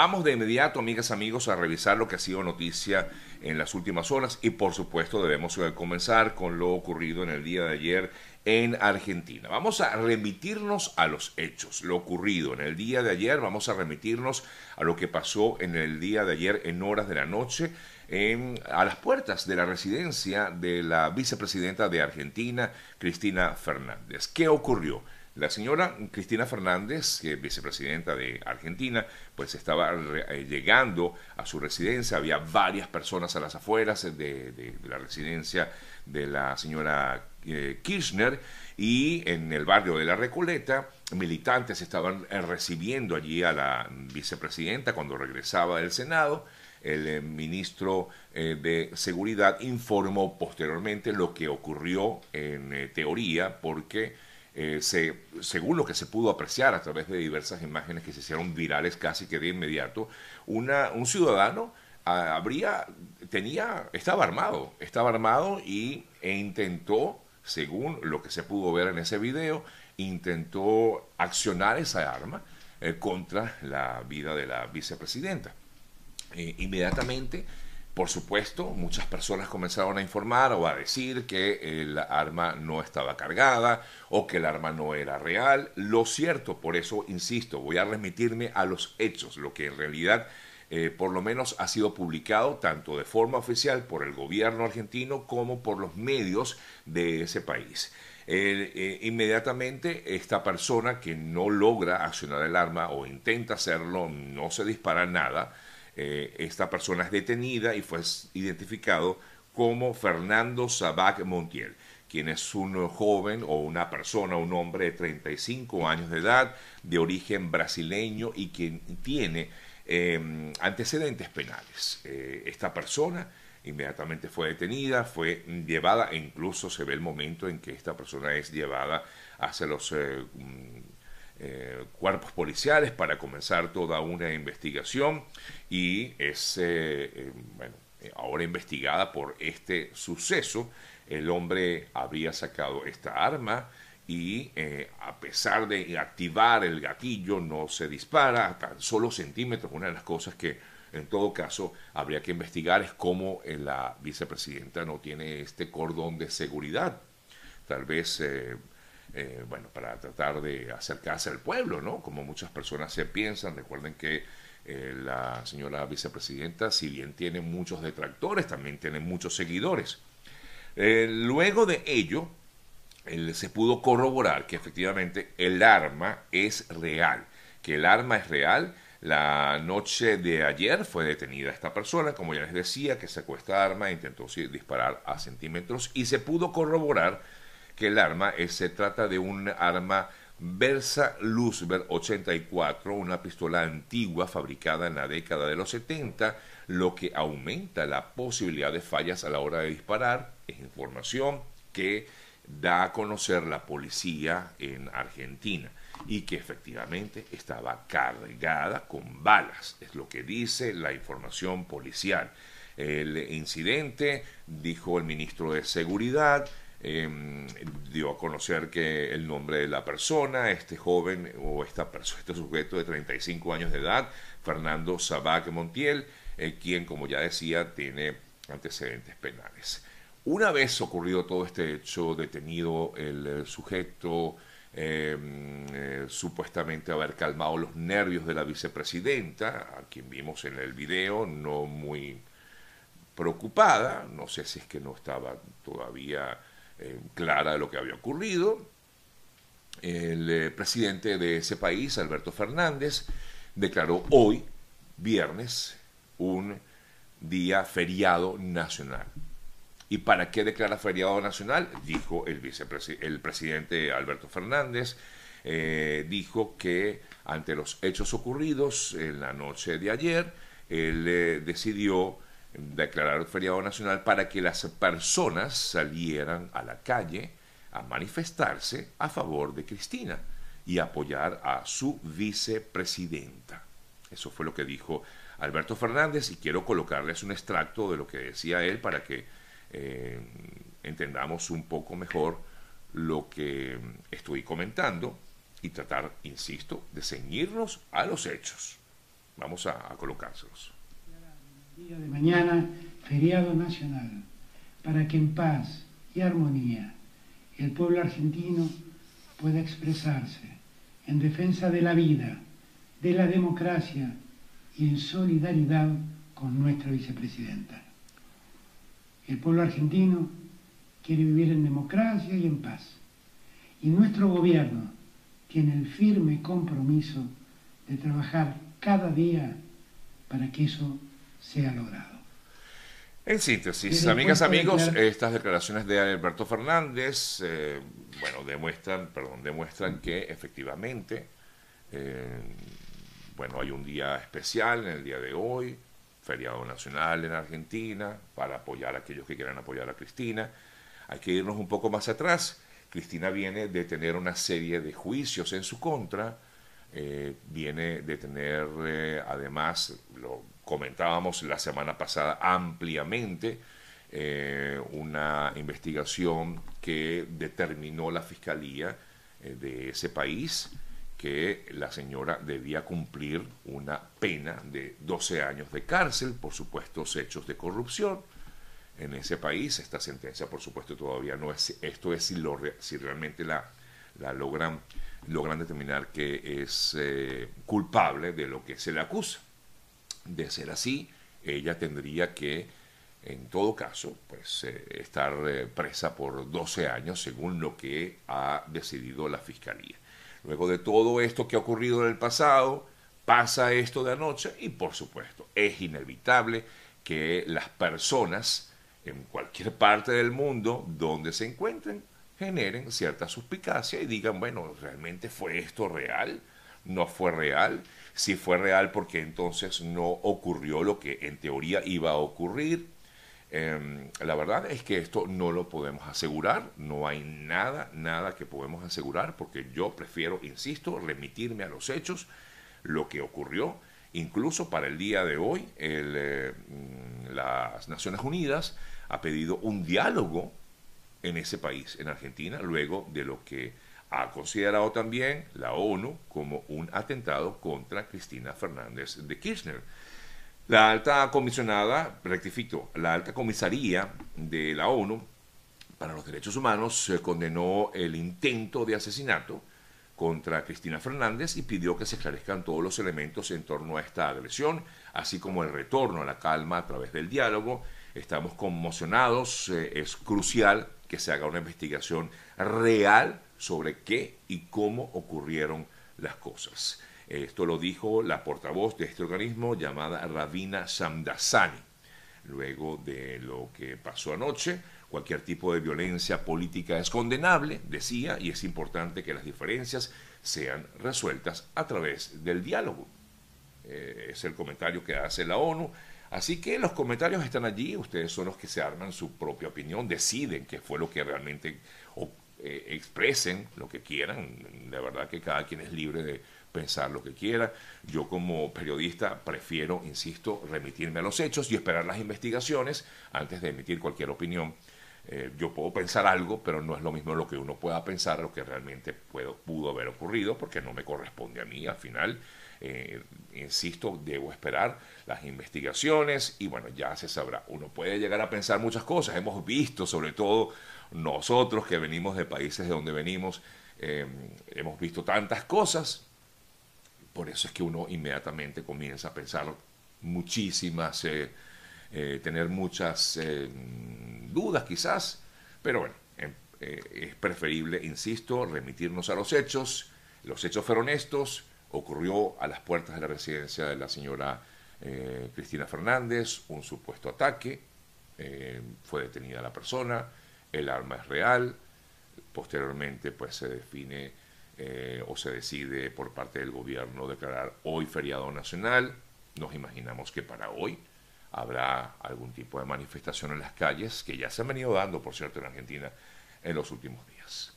Vamos de inmediato, amigas, amigos, a revisar lo que ha sido noticia en las últimas horas y por supuesto debemos eh, comenzar con lo ocurrido en el día de ayer en Argentina. Vamos a remitirnos a los hechos, lo ocurrido en el día de ayer, vamos a remitirnos a lo que pasó en el día de ayer en horas de la noche a las puertas de la residencia de la vicepresidenta de Argentina, Cristina Fernández. ¿Qué ocurrió? La señora Cristina Fernández, vicepresidenta de Argentina, pues estaba eh, llegando a su residencia. Había varias personas a las afueras de, la residencia de la señora eh, Kirchner y en el barrio de La Recoleta, militantes estaban eh, recibiendo allí a la vicepresidenta cuando regresaba del Senado. El ministro de Seguridad informó posteriormente lo que ocurrió en teoría porque eh, según lo que se pudo apreciar a través de diversas imágenes que se hicieron virales casi que de inmediato, un ciudadano ah, habría, tenía, estaba armado, estaba armado y, e intentó, según lo que se pudo ver en ese video, intentó accionar esa arma eh, contra la vida de la vicepresidenta. Eh, inmediatamente por supuesto, muchas personas comenzaron a informar o a decir que el arma no estaba cargada o que el arma no era real. Lo cierto, por eso insisto, voy a remitirme a los hechos, lo que en realidad eh, por lo menos ha sido publicado tanto de forma oficial por el gobierno argentino como por los medios de ese país. Eh, inmediatamente esta persona que no logra accionar el arma o intenta hacerlo, no se dispara nada, eh, esta persona es detenida y fue identificado como Fernando Sabac Montiel, quien es un joven o una persona, un hombre de 35 años de edad, de origen brasileño y quien tiene em, antecedentes penales. Eh, esta persona inmediatamente fue detenida, fue llevada, e incluso se ve el momento en que esta persona es llevada hacia los eh, cuerpos policiales para comenzar toda una investigación y es eh, eh, bueno, ahora investigada por este suceso. El hombre había sacado esta arma y a pesar de activar el gatillo no se dispara a tan solo centímetros. Una de las cosas que en todo caso habría que investigar es cómo la vicepresidenta no tiene este cordón de seguridad. Tal vez bueno, para tratar de acercarse al pueblo, ¿no? Como muchas personas se piensan. Recuerden que eh, la señora vicepresidenta, si bien tiene muchos detractores, también tiene muchos seguidores. Eh, luego de ello, se pudo corroborar que efectivamente el arma es real, que el arma es real. La noche de ayer fue detenida esta persona, como ya les decía, que sacó esta arma e intentó disparar a centímetros y se pudo corroborar que el arma se trata de un arma Versa Luzber 84, una pistola antigua fabricada en la década de los 70, lo que aumenta la posibilidad de fallas a la hora de disparar. Es información que da a conocer la policía en Argentina y que efectivamente estaba cargada con balas, es lo que dice la información policial. El incidente, dijo el ministro de Seguridad, Em, dio a conocer que el nombre de la persona, este joven o esta persona, este sujeto de 35 años de edad, Fernando Sabac Montiel, eh, quien, como ya decía, tiene antecedentes penales. Una vez ocurrido todo este hecho, detenido el, sujeto, em, eh, supuestamente haber calmado los nervios de la vicepresidenta, a quien vimos en el video, no muy preocupada, no sé si es que no estaba todavía eh, clara de lo que había ocurrido. El eh, presidente de ese país, Alberto Fernández, declaró hoy, viernes, un día feriado nacional. ¿Y para qué declara feriado nacional? Dijo el, el presidente Alberto Fernández, eh, dijo que ante los hechos ocurridos en la noche de ayer, él decidió declarar feriado nacional para que las personas salieran a la calle a manifestarse a favor de Cristina y apoyar a su vicepresidenta. Eso fue lo que dijo Alberto Fernández y quiero colocarles un extracto de lo que decía él para que eh, entendamos un poco mejor lo que estoy comentando y tratar, insisto, de ceñirnos a los hechos. Vamos a, a colocárselos. Día de mañana, feriado nacional, para que en paz y armonía el pueblo argentino pueda expresarse en defensa de la vida, de la democracia y en solidaridad con nuestra vicepresidenta. El pueblo argentino quiere vivir en democracia y en paz. Y nuestro gobierno tiene el firme compromiso de trabajar cada día para que eso sea logrado. En síntesis, amigas, amigos, estas declaraciones de Alberto Fernández, eh, bueno, demuestran, perdón, demuestran que efectivamente, eh, bueno, hay un día especial en el día de hoy, feriado nacional en Argentina, para apoyar a aquellos que quieran apoyar a Cristina. Hay que irnos un poco más atrás. Cristina viene de tener una serie de juicios en su contra, eh, viene de tener, además, lo comentábamos la semana pasada ampliamente eh, una investigación que determinó la fiscalía eh, de ese país que la señora debía cumplir una pena de 12 años de cárcel por supuestos hechos de corrupción en ese país. Esta sentencia, por supuesto, todavía no es, esto es si realmente la, la logran, logran determinar que es eh, culpable de lo que se le acusa. De ser así, ella tendría que, en todo caso, pues eh, estar eh, presa por 12 años, según lo que ha decidido la Fiscalía. Luego de todo esto que ha ocurrido en el pasado, pasa esto de anoche y, por supuesto, es inevitable que las personas en cualquier parte del mundo donde se encuentren generen cierta suspicacia y digan, bueno, ¿realmente fue esto real? ¿No fue real? si fue real porque entonces no ocurrió lo que en teoría iba a ocurrir. Em, la verdad es que esto no lo podemos asegurar, no hay nada, nada que podemos asegurar porque yo prefiero, insisto, remitirme a los hechos, lo que ocurrió. Incluso para el día de hoy, eh, mm, las Naciones Unidas ha pedido un diálogo en ese país, en Argentina, luego de lo que ha considerado también la ONU como un atentado contra Cristina Fernández de Kirchner. La alta comisionada, rectifico, la alta comisaría de la ONU para los Derechos Humanos condenó el intento de asesinato contra Cristina Fernández y pidió que se esclarezcan todos los elementos en torno a esta agresión, así como el retorno a la calma a través del diálogo. Estamos conmocionados, eh, es crucial que se haga una investigación real sobre qué y cómo ocurrieron las cosas. Esto lo dijo la portavoz de este organismo llamada Ravina Samdasani. Luego de lo que pasó anoche, cualquier tipo de violencia política es condenable, decía, y es importante que las diferencias sean resueltas a través del diálogo. Eh, es el comentario que hace la ONU. Así que los comentarios están allí, ustedes son los que se arman su propia opinión, deciden qué fue lo que realmente eh, expresen lo que quieran. De verdad que cada quien es libre de pensar lo que quiera. Yo como periodista prefiero, insisto, remitirme a los hechos y esperar las investigaciones antes de emitir cualquier opinión. Eh, yo puedo pensar algo, pero no es lo mismo lo que uno pueda pensar, lo que realmente pudo haber ocurrido, porque no me corresponde a mí. Al final, eh, insisto, debo esperar las investigaciones y bueno, ya se sabrá. Uno puede llegar a pensar muchas cosas. Hemos visto, sobre todo nosotros que venimos de países de donde venimos, eh, hemos visto tantas cosas, por eso es que uno inmediatamente comienza a pensar muchísimas, eh, eh, tener muchas dudas quizás, pero bueno, es preferible, insisto, remitirnos a los hechos. Los hechos fueron estos, ocurrió a las puertas de la residencia de la señora Cristina Fernández un supuesto ataque, fue detenida la persona, el arma es real, posteriormente pues se define eh, o se decide por parte del gobierno declarar hoy feriado nacional, nos imaginamos que para hoy habrá algún tipo de manifestación en las calles que ya se han venido dando, por cierto, en Argentina en los últimos días.